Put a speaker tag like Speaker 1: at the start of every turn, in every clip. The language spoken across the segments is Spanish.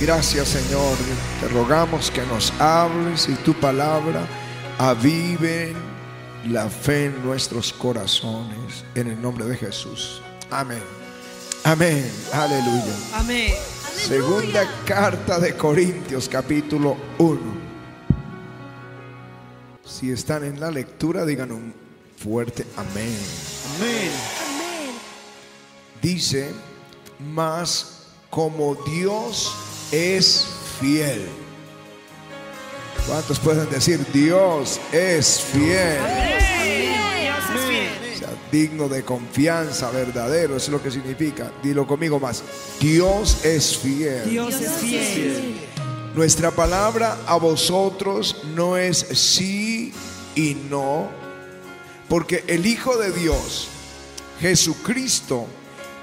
Speaker 1: Gracias Señor, te rogamos que nos hables y tu palabra avive la fe en nuestros corazones. En el nombre de Jesús. Amén. Amén. Aleluya.
Speaker 2: Amén.
Speaker 1: Segunda carta de Corintios capítulo 1. Si están en la lectura, digan un fuerte amén.
Speaker 2: Amén.
Speaker 1: Dice, mas como Dios es fiel. ¿Cuántos pueden decir Dios es fiel?
Speaker 2: Dios es fiel.
Speaker 1: O sea, digno de confianza, verdadero, eso es lo que significa. Dilo conmigo más. Dios es fiel.
Speaker 2: Dios es fiel.
Speaker 1: Nuestra palabra a vosotros no es sí y no, porque el Hijo de Dios, Jesucristo,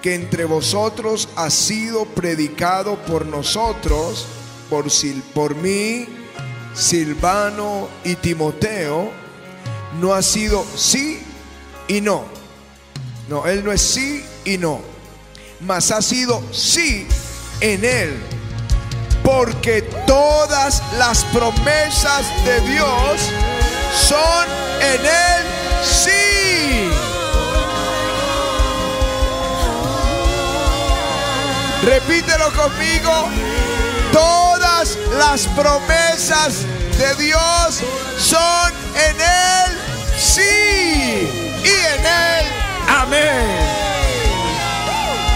Speaker 1: que entre vosotros ha sido predicado por nosotros, por, por mí, Silvano y Timoteo, no ha sido sí y no. No, él no es sí y no, mas ha sido sí en él porque todas las promesas de Dios son en Él sí. Repítelo conmigo. Todas las promesas de Dios son en Él sí. Y en Él amén.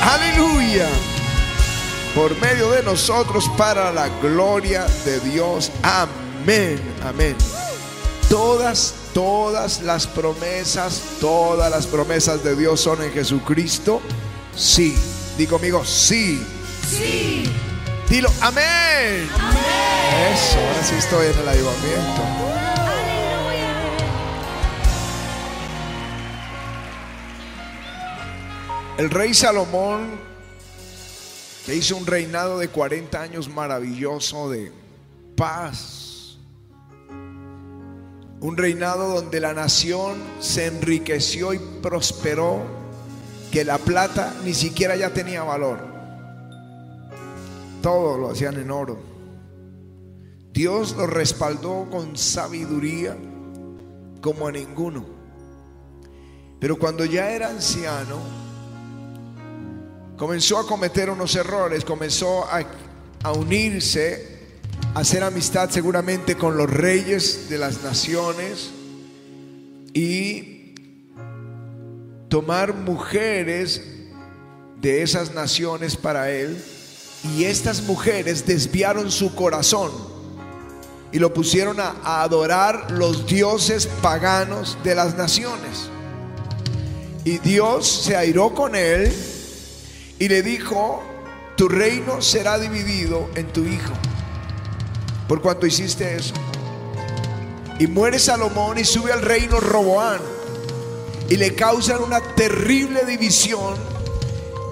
Speaker 1: Aleluya por medio de nosotros para la gloria de Dios. Amén, amén. Todas, todas las promesas, todas las promesas de Dios son en Jesucristo. Sí. Di conmigo, sí.
Speaker 2: Sí.
Speaker 1: Dilo, amén. Eso, ahora sí estoy en el avivamiento. El rey Salomón que hizo un reinado de 40 años maravilloso de paz. Un reinado donde la nación se enriqueció y prosperó, que la plata ni siquiera ya tenía valor. Todo lo hacían en oro. Dios lo respaldó con sabiduría como a ninguno. Pero cuando ya era anciano, comenzó a cometer unos errores, comenzó a, a unirse, a hacer amistad seguramente con los reyes de las naciones y tomar mujeres de esas naciones para él. Y estas mujeres desviaron su corazón y lo pusieron a, adorar los dioses paganos de las naciones. Y Dios se airó con él y le dijo, tu reino será dividido en tu hijo, por cuanto hiciste eso. Y muere Salomón y sube al reino Roboán y le causan una terrible división.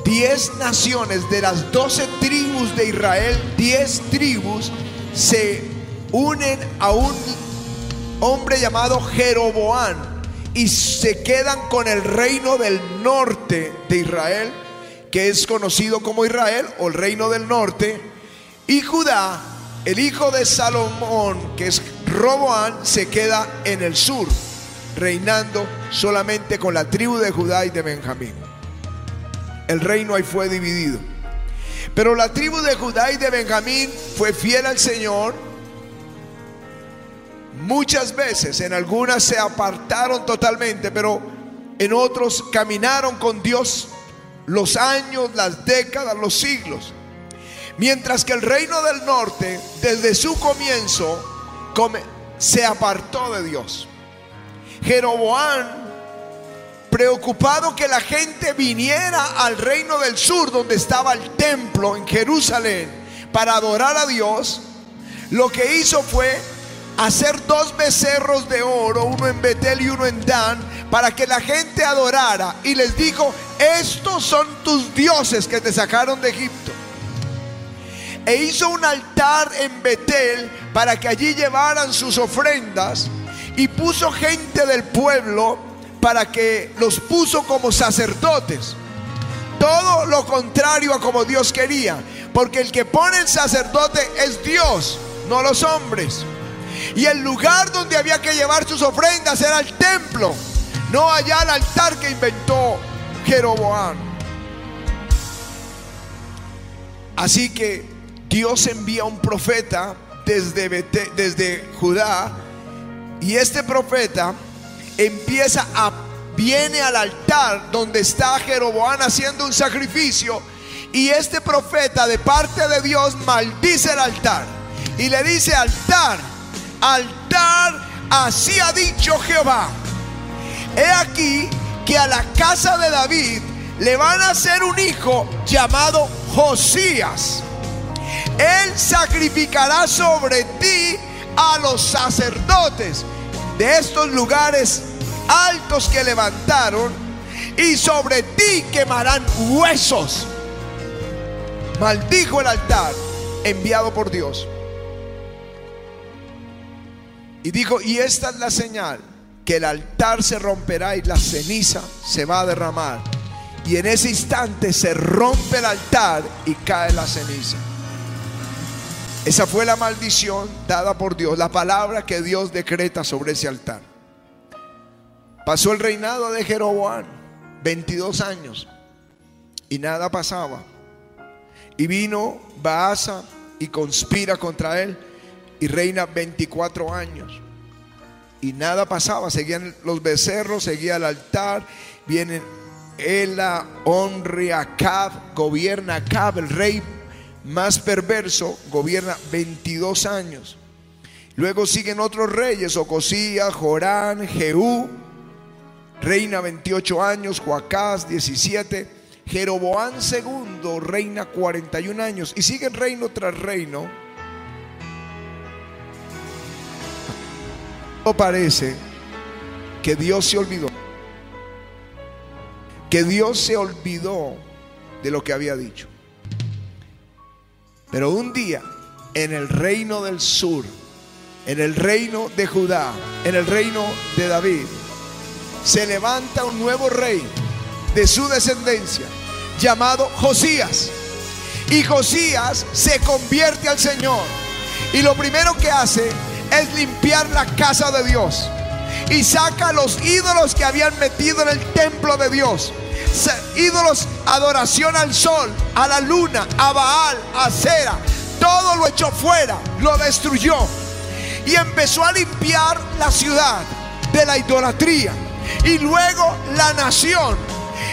Speaker 1: Diez naciones de las doce tribus de Israel, diez tribus se unen a un hombre llamado Jeroboán y se quedan con el reino del norte de Israel que es conocido como Israel o el reino del norte, y Judá, el hijo de Salomón, que es Roboán, se queda en el sur, reinando solamente con la tribu de Judá y de Benjamín. El reino ahí fue dividido. Pero la tribu de Judá y de Benjamín fue fiel al Señor. Muchas veces, en algunas se apartaron totalmente, pero en otros caminaron con Dios los años, las décadas, los siglos. Mientras que el reino del norte, desde su comienzo, se apartó de Dios. Jeroboán, preocupado que la gente viniera al reino del sur, donde estaba el templo en Jerusalén, para adorar a Dios, lo que hizo fue hacer dos becerros de oro, uno en Betel y uno en Dan, para que la gente adorara. Y les dijo, estos son tus dioses que te sacaron de Egipto. E hizo un altar en Betel para que allí llevaran sus ofrendas. Y puso gente del pueblo para que los puso como sacerdotes. todo lo contrario a como Dios quería. Porque el que pone el sacerdote es Dios, no los hombres. Y el lugar donde había que llevar sus ofrendas era el templo, no allá el altar que inventó Jeroboam. Así que Dios envía un profeta desde, desde Judá y este profeta empieza a viene al altar donde está Jeroboam haciendo un sacrificio y este profeta de parte de Dios maldice el altar y le dice altar, altar, así ha dicho Jehová. He aquí que a la casa de David le van a hacer un hijo llamado Josías. Él sacrificará sobre ti a los sacerdotes de estos lugares altos que levantaron y sobre ti quemarán huesos. Maldijo el altar enviado por Dios. Y dijo, y esta es la señal, que el altar se romperá y la ceniza se va a derramar. Y en ese instante se rompe el altar y cae la ceniza. Esa fue la maldición dada por Dios, la palabra que Dios decreta sobre ese altar. Pasó el reinado de Jeroboam, 22 años, y nada pasaba. Y vino Baasa y conspira contra él y reina 24 años. Y nada pasaba, seguían los becerros, seguía el altar, vienen Ela, Onri, Acab, gobierna Acab, el rey más perverso, gobierna 22 años. Luego siguen otros reyes, Ocosías, Jorán, Jehú, reina 28 años, Joacás 17, Jeroboán II reina 41 años y siguen reino tras reino. No parece que Dios se olvidó, que Dios se olvidó de lo que había dicho. Pero un día, en el reino del sur, en el reino de Judá, en el reino de David, se levanta un nuevo rey de su descendencia llamado Josías. Y Josías se convierte al Señor. Y lo primero que hace es limpiar la casa de Dios. Y saca los ídolos que habían metido en el templo de Dios. Ídolos, adoración al sol, a la luna, a Baal, a Cera. Todo lo echó fuera, lo destruyó. Y empezó a limpiar la ciudad de la idolatría. Y luego la nación.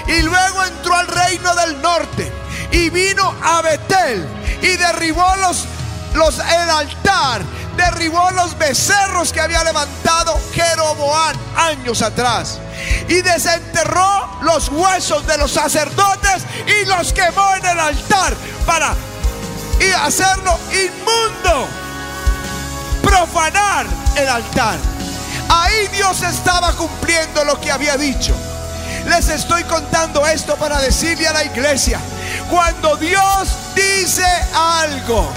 Speaker 1: Y luego entró al reino del norte. Y vino a Betel. Y derribó los, los, el altar. Derribó los becerros que había levantado Jeroboam años atrás. Y desenterró los huesos de los sacerdotes y los quemó en el altar para y hacerlo inmundo profanar el altar. Ahí Dios estaba cumpliendo lo que había dicho. Les estoy contando esto para decirle a la iglesia, cuando Dios dice algo,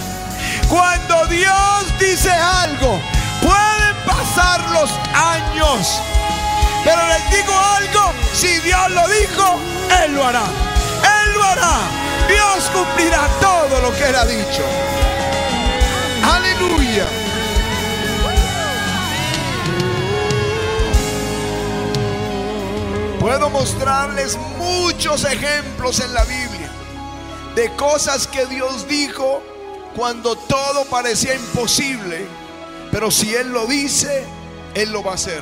Speaker 1: cuando Dios dice algo, pueden pasar los años. Pero les digo algo, si Dios lo dijo, Él lo hará. Él lo hará. Dios cumplirá todo lo que Él ha dicho. Aleluya. Puedo mostrarles muchos ejemplos en la Biblia de cosas que Dios dijo cuando todo parecía imposible, pero si Él lo dice, Él lo va a hacer.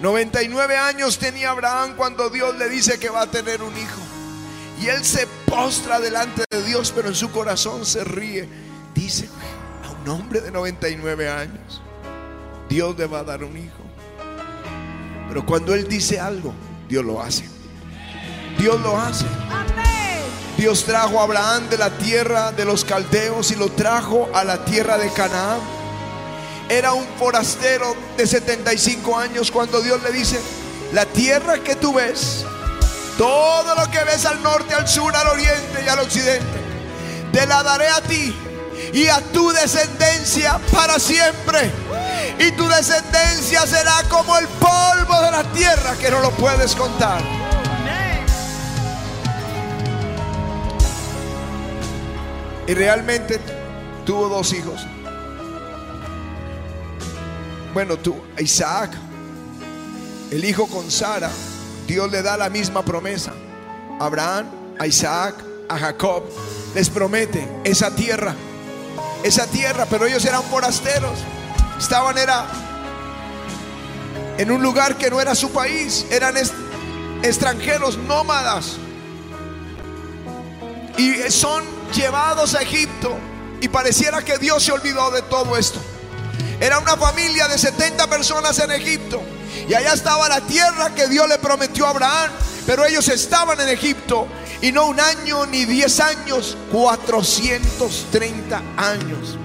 Speaker 1: 99 años tenía Abraham cuando Dios le dice que va a tener un hijo. Y él se postra delante de Dios, pero en su corazón se ríe. Dice, a un hombre de 99 años, Dios le va a dar un hijo. Pero cuando él dice algo, Dios lo hace. Dios lo hace. Dios trajo a Abraham de la tierra de los caldeos y lo trajo a la tierra de Canaán. Era un forastero de 75 años cuando Dios le dice, la tierra que tú ves, todo lo que ves al norte, al sur, al oriente y al occidente, te la daré a ti y a tu descendencia para siempre. Y tu descendencia será como el polvo de la tierra que no lo puedes contar. Y realmente tuvo dos hijos. Bueno, tú, Isaac, el hijo con Sara, Dios le da la misma promesa. Abraham, a Isaac, a Jacob, les promete esa tierra, esa tierra, pero ellos eran forasteros. Estaban era en un lugar que no era su país, eran extranjeros nómadas. Y son llevados a Egipto y pareciera que Dios se olvidó de todo esto. Era una familia de 70 personas en Egipto. Y allá estaba la tierra que Dios le prometió a Abraham. Pero ellos estaban en Egipto. Y no un año ni 10 años, 430 años.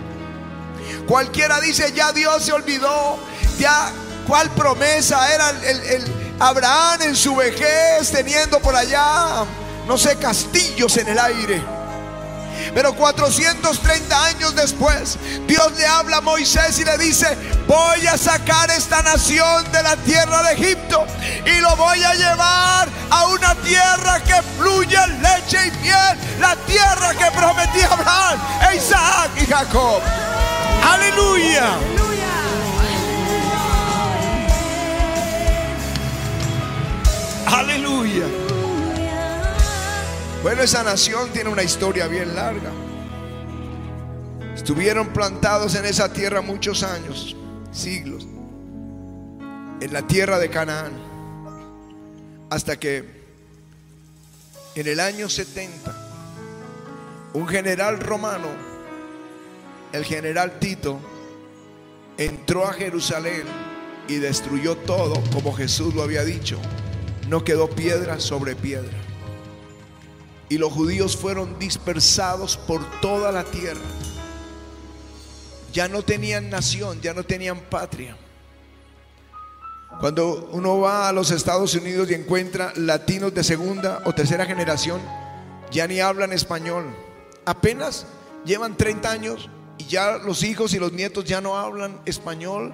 Speaker 1: Cualquiera dice, ya Dios se olvidó. Ya, ¿cuál promesa era el, Abraham en su vejez teniendo por allá, no sé, castillos en el aire? Pero 430 años después, Dios le habla a Moisés y le dice, voy a sacar esta nación de la tierra de Egipto y lo voy a llevar a una tierra que fluye leche y miel, la tierra que prometí a Abraham, e Isaac y Jacob. Aleluya. Aleluya. Bueno, esa nación tiene una historia bien larga. Estuvieron plantados en esa tierra muchos años, siglos, en la tierra de Canaán, hasta que en el año 70, un general romano, el general Tito, entró a Jerusalén y destruyó todo como Jesús lo había dicho. No quedó piedra sobre piedra y los judíos fueron dispersados por toda la tierra. Ya no tenían nación, ya no tenían patria. Cuando uno va a los Estados Unidos y encuentra latinos de segunda o tercera generación, ya ni hablan español. Apenas llevan 30 años y ya los hijos y los nietos ya no hablan español,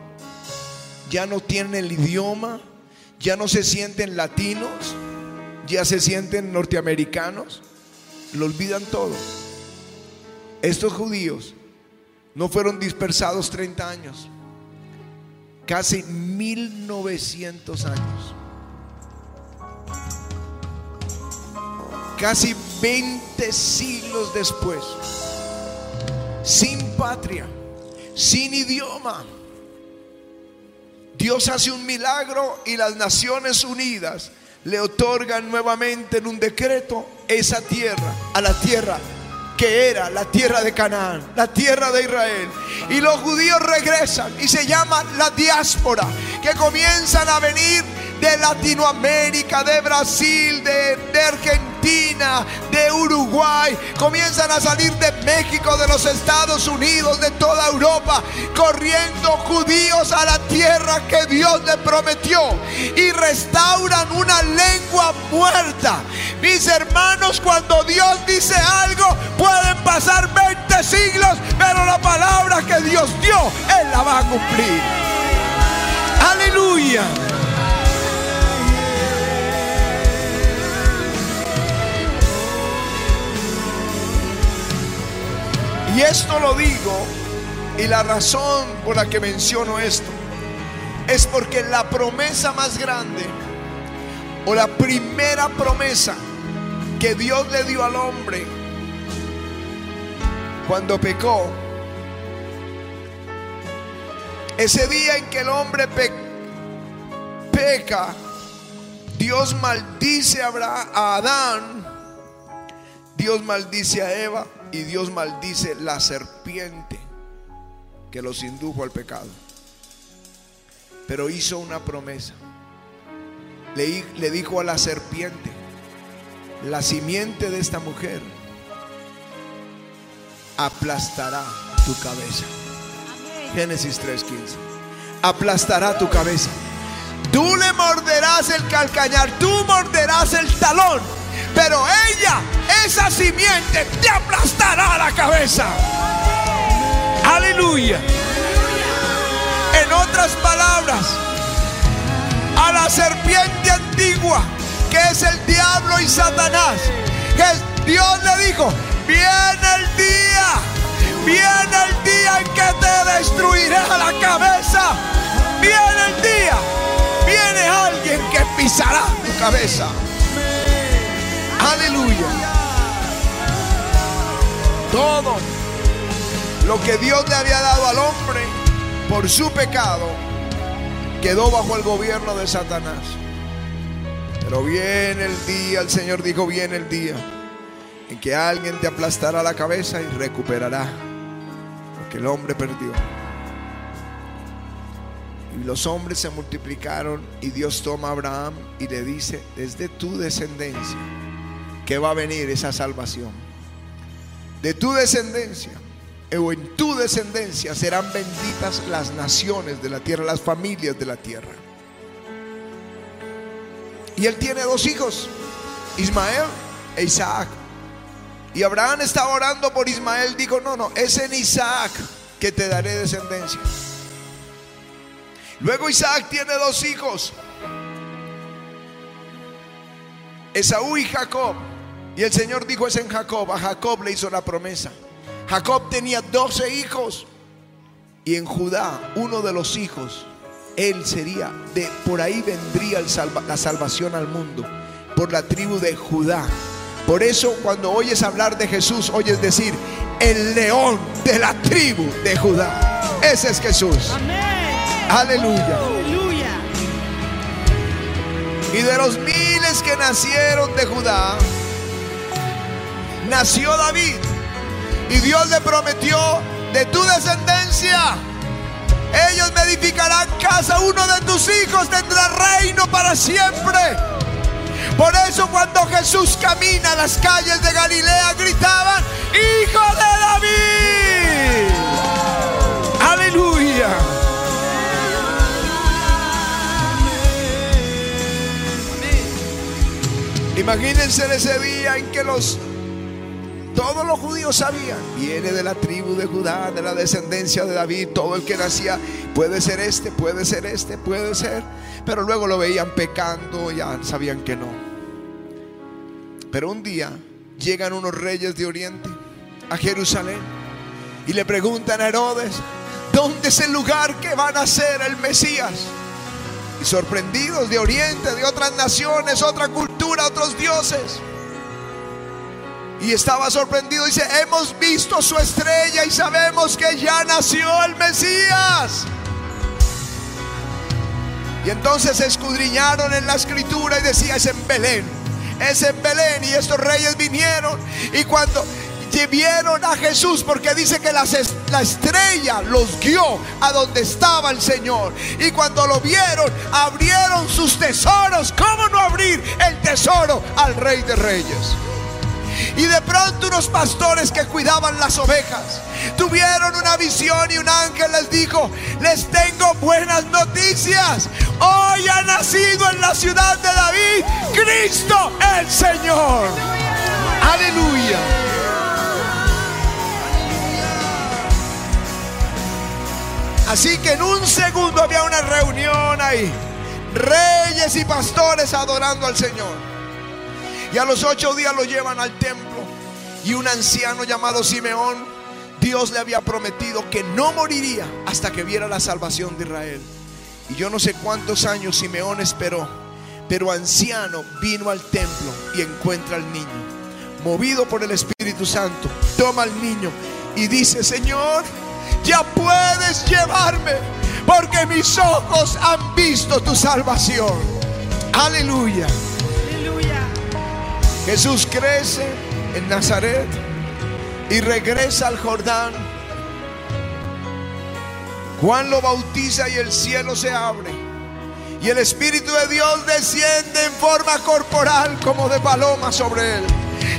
Speaker 1: ya no tienen el idioma, ya no se sienten latinos ya se sienten norteamericanos, lo olvidan todo. Estos judíos no fueron dispersados 30 años, casi 1900 años. Casi 20 siglos después, sin patria, sin idioma. Dios hace un milagro y las Naciones Unidas le otorgan nuevamente en un decreto esa tierra, a la tierra que era la tierra de Canaán, la tierra de Israel. Y los judíos regresan y se llama la diáspora, que comienzan a venir de Latinoamérica, de Brasil, de, Argentina de Uruguay, comienzan a salir de México, de los Estados Unidos, de toda Europa, corriendo judíos a la tierra que Dios les prometió y restauran una lengua muerta. Mis hermanos, cuando Dios dice algo, pueden pasar 20 siglos, pero la palabra que Dios dio, Él la va a cumplir. Aleluya. Y esto lo digo, y la razón por la que menciono esto, es porque la promesa más grande, o la primera promesa que Dios le dio al hombre cuando pecó, ese día en que el hombre peca, Dios maldice a Adán, Dios maldice a Eva y Dios maldice la serpiente que los indujo al pecado. Pero hizo una promesa. Le, le dijo a la serpiente, la simiente de esta mujer aplastará tu cabeza. Génesis 3:15. Aplastará tu cabeza. Tú le morderás el calcañar, tú morderás el talón pero ella, esa simiente, te aplastará la cabeza. Aleluya. En otras palabras, a la serpiente antigua, que es el diablo y Satanás, que Dios le dijo, Viene el día. Viene el día en que te destruirá la cabeza. Viene el día. Viene alguien que pisará tu cabeza. Aleluya. Todo lo que Dios le había dado al hombre por su pecado quedó bajo el gobierno de Satanás. Pero viene el día, el Señor dijo, viene el día en que alguien te aplastará la cabeza y recuperará lo que el hombre perdió. Y los hombres se multiplicaron y Dios toma a Abraham y le dice, desde tu descendencia, que va a venir esa salvación. De tu descendencia, o en tu descendencia serán benditas las naciones de la tierra, las familias de la tierra. Y él tiene dos hijos, Ismael e Isaac. Y Abraham estaba orando por Ismael, dijo, no, no, es en Isaac que te daré descendencia. Luego Isaac tiene dos hijos, Esaú y Jacob. Y el Señor dijo es en Jacob, a Jacob le hizo la promesa. Jacob tenía doce hijos y en Judá uno de los hijos, él sería, de por ahí vendría el salva, la salvación al mundo, por la tribu de Judá. Por eso cuando oyes hablar de Jesús, oyes decir, el león de la tribu de Judá. Ese es Jesús.
Speaker 2: Amén.
Speaker 1: Aleluya.
Speaker 2: Aleluya.
Speaker 1: Y de los miles que nacieron de Judá, nació David. Y Dios le prometió, de tu descendencia, ellos me edificarán casa, uno de tus hijos tendrá reino para siempre. Por eso cuando Jesús camina a las calles de Galilea gritaban, Hijo de David. Aleluya. Imagínense ese día en que los todos los judíos sabían, viene de la tribu de Judá, de la descendencia de David, todo el que nacía, puede ser este, puede ser este, puede ser, pero luego lo veían pecando, ya sabían que no. Pero un día llegan unos reyes de Oriente a Jerusalén y le preguntan a Herodes, ¿dónde es el lugar que van a ser el Mesías? Y sorprendidos de Oriente, de otras naciones, otra cultura, otros dioses. Y estaba sorprendido. Dice, hemos visto su estrella y sabemos que ya nació el Mesías. Y entonces escudriñaron en la escritura y decía, es en Belén. Es en Belén. Y estos reyes vinieron. Y cuando vieron a Jesús, porque dice que las la estrella los guió a donde estaba el Señor. Y cuando lo vieron, abrieron sus tesoros. ¿Cómo no abrir el tesoro al Rey de Reyes? Y de pronto unos pastores que cuidaban las ovejas tuvieron una visión y un ángel les dijo, les tengo buenas noticias. Hoy ha nacido en la ciudad de David Cristo el Señor. Aleluya. Así que en un segundo había una reunión ahí. Reyes y pastores adorando al Señor. Y a los ocho días lo llevan al templo. Y un anciano llamado Simeón, Dios le había prometido que no moriría hasta que viera la salvación de Israel. Y yo no sé cuántos años Simeón esperó, pero anciano vino al templo y encuentra al niño. Movido por el Espíritu Santo, toma al niño y dice, Señor, ya puedes llevarme, porque mis ojos han visto tu salvación. Aleluya. Jesús crece en Nazaret y regresa al Jordán. Juan lo bautiza y el cielo se abre. Y el Espíritu de Dios desciende en forma corporal como de paloma sobre él.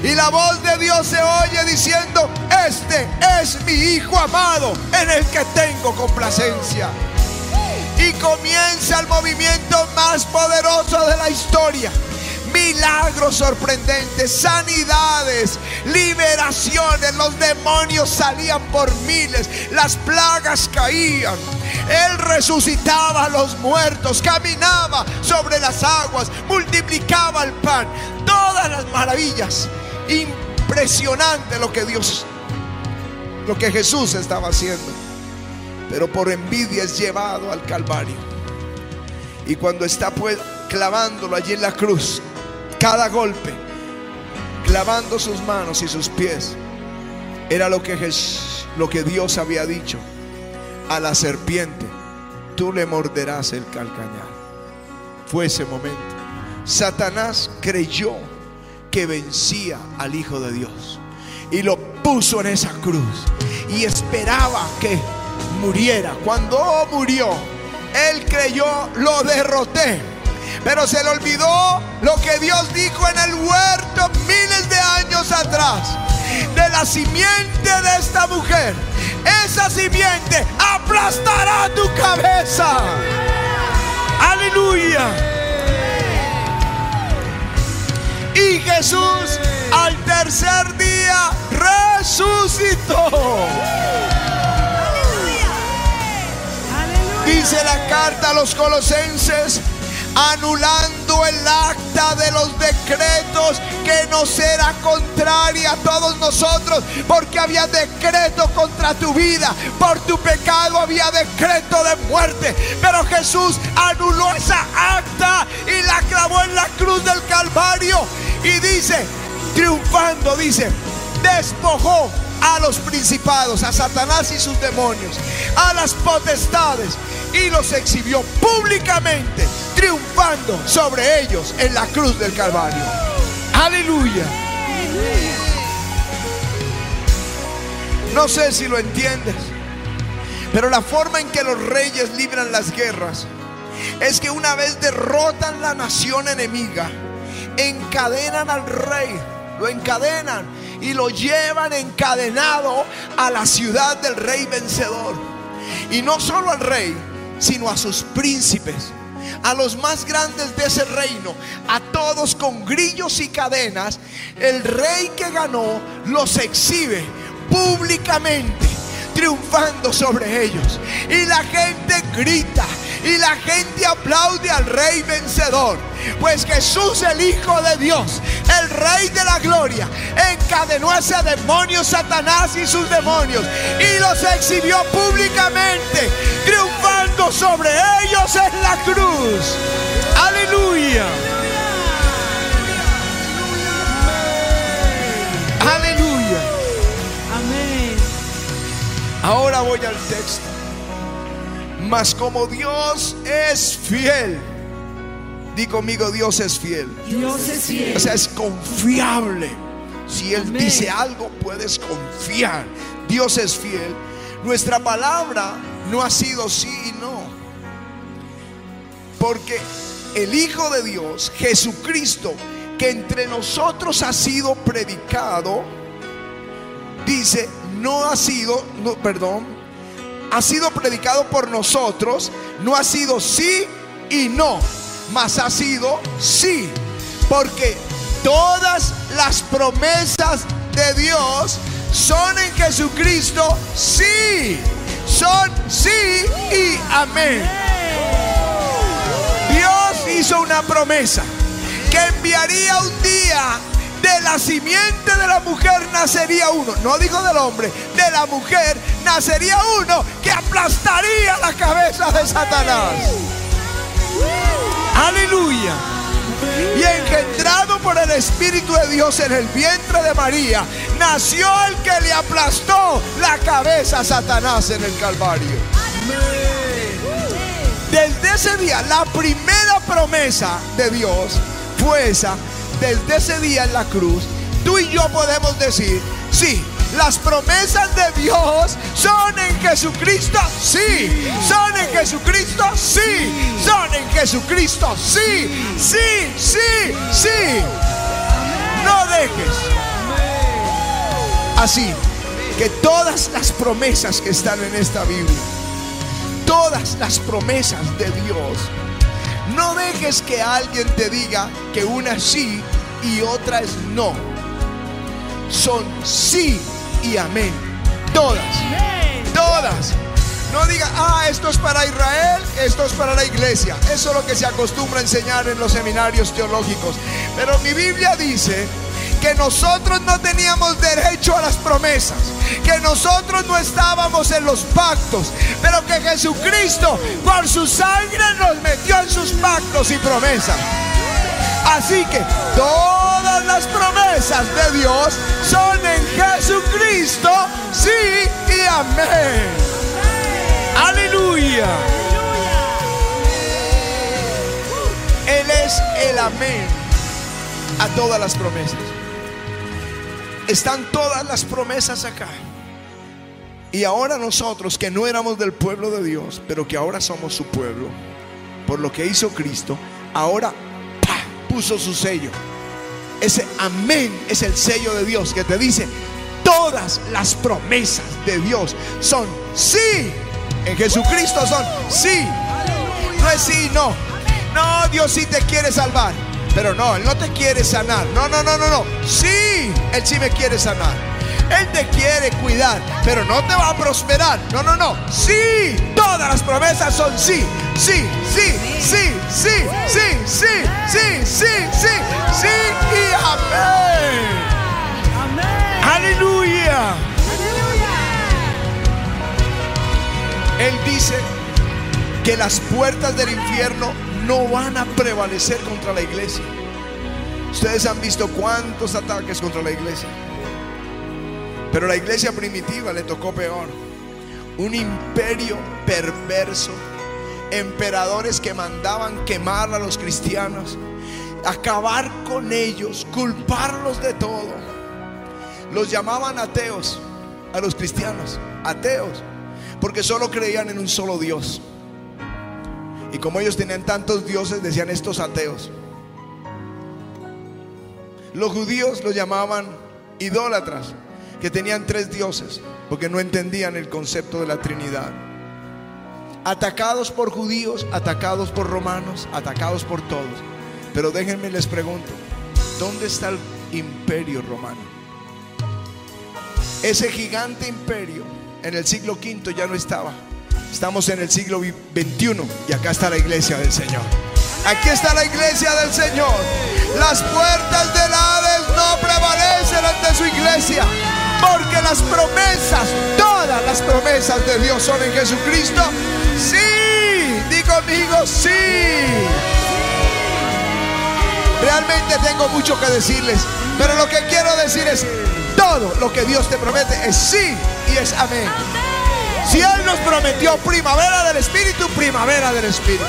Speaker 1: Y la voz de Dios se oye diciendo, este es mi Hijo amado en el que tengo complacencia. Y comienza el movimiento más poderoso de la historia. Milagros sorprendentes, sanidades, liberaciones, los demonios salían por miles, las plagas caían. Él resucitaba a los muertos, caminaba sobre las aguas, multiplicaba el pan, todas las maravillas impresionante lo que Dios, lo que Jesús estaba haciendo. Pero por envidia es llevado al Calvario. Y cuando está pues clavándolo allí en la cruz, cada golpe, clavando sus manos y sus pies, era lo que, Jes- lo que Dios había dicho a la serpiente, tú le morderás el calcañar. Fue ese momento. Satanás creyó que vencía al Hijo de Dios y lo puso en esa cruz y esperaba que muriera. Cuando murió, él creyó, lo derroté. Pero se le olvidó lo que Dios dijo en el huerto miles de años atrás. De la simiente de esta mujer. Esa simiente aplastará tu cabeza. Aleluya. Y Jesús al tercer día resucitó. Dice la carta a los colosenses, anulando el acta de los decretos que nos era contraria a todos nosotros, porque había decreto contra tu vida, por tu pecado había decreto de muerte, pero Jesús anuló esa acta y la clavó en la cruz del Calvario y dice, triunfando, dice, despojó a los principados, a Satanás y sus demonios, a las potestades y los exhibió públicamente, triunfando sobre ellos en la cruz del Calvario. Aleluya. No sé si lo entiendes, pero la forma en que los reyes libran las guerras es que una vez derrotan la nación enemiga, encadenan al rey, lo encadenan y lo llevan encadenado a la ciudad del rey vencedor. Y no solo al rey, sino a sus príncipes, a los más grandes de ese reino, a todos con grillos y cadenas. El rey que ganó los exhibe públicamente triunfando sobre ellos. Y la gente grita y la gente aplaude al rey vencedor. Pues Jesús, el Hijo de Dios, el Rey de la Gloria, encadenó a ese demonio Satanás y sus demonios y los exhibió públicamente, triunfando sobre ellos en la cruz. Aleluya. Aleluya.
Speaker 2: Amén.
Speaker 1: Ahora voy al texto. Mas como Dios es fiel, di conmigo, Dios es fiel.
Speaker 2: Dios es fiel.
Speaker 1: O sea, es confiable. Si Él
Speaker 2: Amén.
Speaker 1: dice algo, puedes confiar. Dios es fiel. Nuestra palabra no ha sido sí y no. Porque el Hijo de Dios, Jesucristo, que entre nosotros ha sido predicado, dice, no ha sido, no, perdón, ha sido predicado por nosotros, no ha sido sí y no, mas ha sido sí, porque todas las promesas de Dios son en Jesucristo sí, son sí y amén. Dios hizo una promesa que enviaría un día de la simiente de la mujer nacería uno, no digo del hombre, de la mujer nacería uno que aplastaría la cabeza de Satanás. Aleluya. Y engendrado por el Espíritu de Dios en el vientre de María, nació el que le aplastó la cabeza a Satanás en el Calvario. Desde ese día, la primera promesa de Dios fue esa. Desde ese día en la cruz, tú y yo podemos decir, sí, las promesas de Dios son en Jesucristo, sí, son en Jesucristo, sí, son en Jesucristo, sí, sí, sí, sí. No dejes así que todas las promesas que están en esta Biblia, todas las promesas de Dios, no dejes que alguien te diga que una sí y otra es no. Son sí y amén. Todas, todas. No diga, ah, esto es para Israel, esto es para la iglesia. Eso es lo que se acostumbra a enseñar en los seminarios teológicos. Pero mi Biblia dice que nosotros no teníamos derecho a las promesas, que nosotros no estábamos en los pactos, pero que Jesucristo por su sangre nos metió en sus pactos y promesas. Así que todas las promesas de Dios son en Jesucristo, sí y amén. Aleluya. Él es el amén a todas las promesas. Están todas las promesas acá. Y ahora nosotros que no éramos del pueblo de Dios, pero que ahora somos su pueblo, por lo que hizo Cristo, ahora puso su sello. Ese amén es el sello de Dios que te dice, todas las promesas de Dios son sí. En Jesucristo son sí. No es sí, no. No, Dios sí te quiere salvar. Pero no, Él no te quiere sanar. No, no, no, no, no. Sí, Él sí me quiere sanar. Él te quiere cuidar, pero no te va a prosperar. No, no, no. Sí, todas las promesas son sí. Sí, sí, sí, sí, sí, sí, sí, sí, sí, sí y dice que las puertas del infierno no van a prevalecer contra la iglesia. Ustedes han visto cuántos ataques contra la iglesia. Pero la iglesia primitiva le tocó peor. Un imperio perverso. Emperadores que mandaban quemar a los cristianos. Acabar con ellos. Culparlos de todo. Los llamaban ateos a los cristianos. Ateos. Porque solo creían en un solo Dios. Y como ellos tenían tantos dioses, decían estos ateos. Los judíos los llamaban idólatras, que tenían tres dioses, porque no entendían el concepto de la Trinidad. Atacados por judíos, atacados por romanos, atacados por todos. Pero déjenme les pregunto, ¿dónde está el imperio romano? Ese gigante imperio en el siglo V ya no estaba. Estamos en el siglo XXI y acá está la iglesia del Señor. Aquí está la iglesia del Señor. Las puertas del Hades no prevalecen ante su iglesia. Porque las promesas, todas las promesas de Dios son en Jesucristo. Sí, di conmigo, sí. Realmente tengo mucho que decirles. Pero lo que quiero decir es, todo lo que Dios te promete es sí y es amén. Si Él nos prometió primavera del Espíritu, primavera del Espíritu.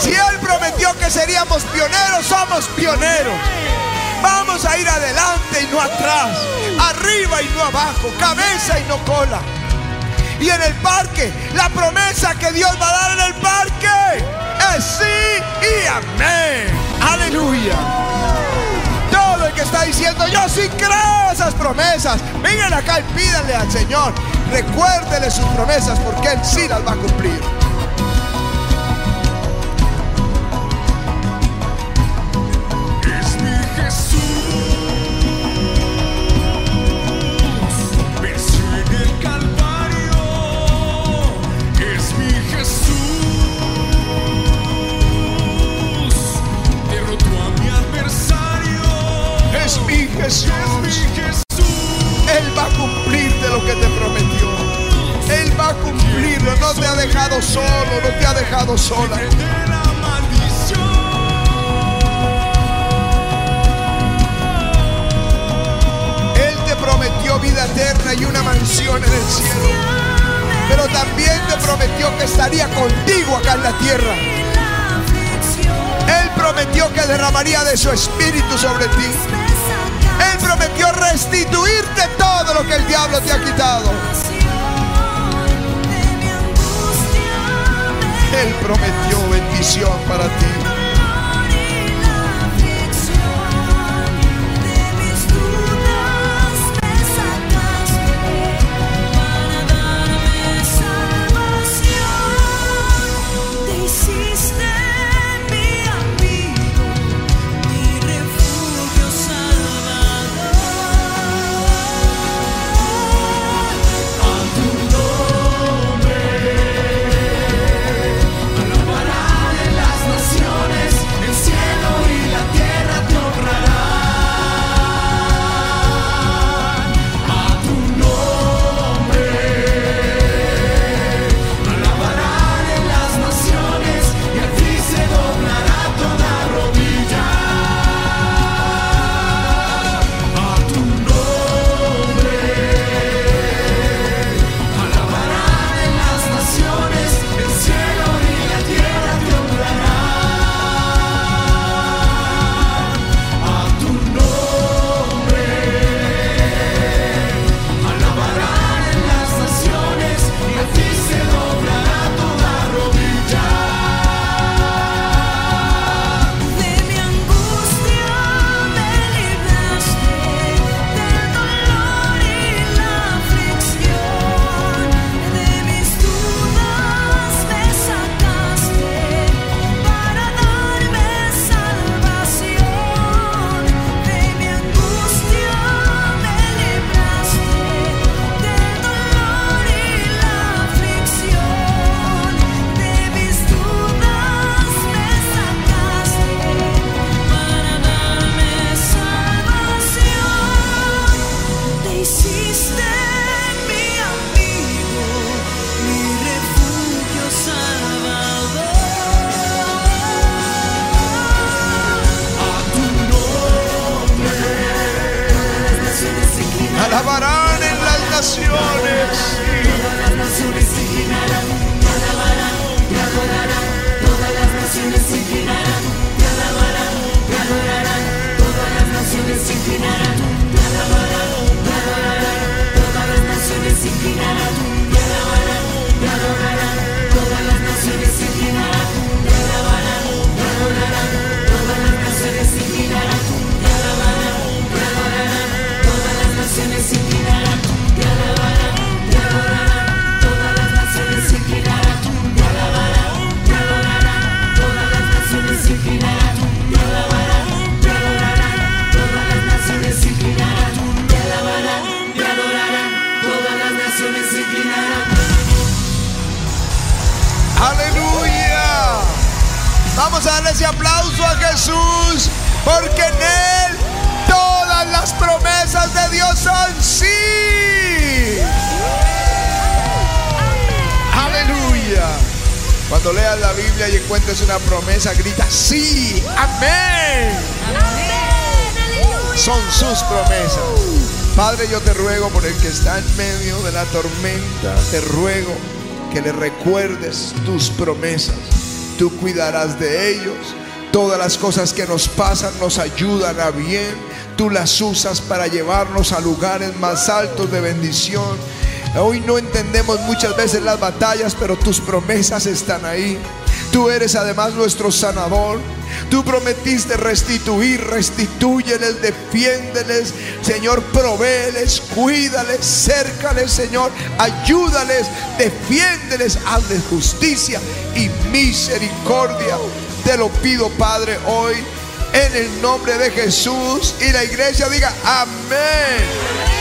Speaker 1: Si Él prometió que seríamos pioneros, somos pioneros. Vamos a ir adelante y no atrás, arriba y no abajo, cabeza y no cola. Y en el parque, la promesa que Dios va a dar en el parque es sí y amén. Aleluya. El que está diciendo, yo sí creo esas promesas, vengan acá y pídanle al Señor. Recuérdele sus promesas porque Él sí las va a cumplir. Solo, no te ha dejado sola. Él te prometió vida eterna y una mansión en el cielo. Pero también te prometió que estaría contigo acá en la tierra. Él prometió que derramaría de su espíritu sobre ti. Él prometió restituirte todo lo que el diablo te ha quitado. Prometió bendición para ti. Ese aplauso a Jesús, porque en Él todas las promesas de Dios son sí. Aleluya. Cuando leas la Biblia y encuentres una promesa, grita sí, amén. Son sus promesas. Padre, yo te ruego por el que está en medio de la tormenta, te ruego que le recuerdes tus promesas. Tú cuidarás de ellos. Todas las cosas que nos pasan nos ayudan a bien. Tú las usas para llevarnos a lugares más altos de bendición. Hoy no entendemos muchas veces las batallas, pero tus promesas están ahí. Tú eres además nuestro sanador. Tú prometiste restituir, restitúyeles, defiéndeles, Señor, provéeles, cuídales, cércales, Señor, ayúdales, defiéndeles, hazles justicia y misericordia. Te lo pido, Padre, hoy en el nombre de Jesús y la iglesia diga amén.